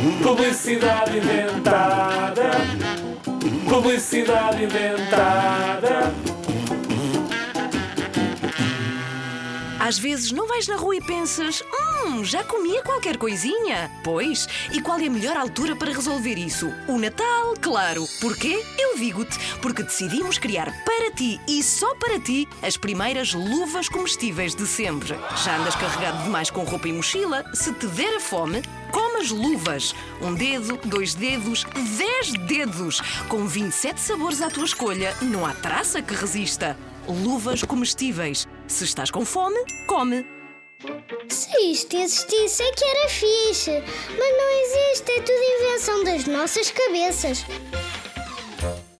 Publicidade inventada. Publicidade inventada. Às vezes não vais na rua e pensas: Hum, já comia qualquer coisinha? Pois, e qual é a melhor altura para resolver isso? O Natal, claro. Porquê? Eu digo-te, porque decidimos criar para ti e só para ti as primeiras luvas comestíveis de sempre. Já andas carregado demais com roupa e mochila? Se te der a fome, Come as luvas. Um dedo, dois dedos, dez dedos. Com 27 sabores à tua escolha, não há traça que resista. Luvas comestíveis. Se estás com fome, come. Se isto existisse é que era fixe. Mas não existe, é tudo invenção das nossas cabeças.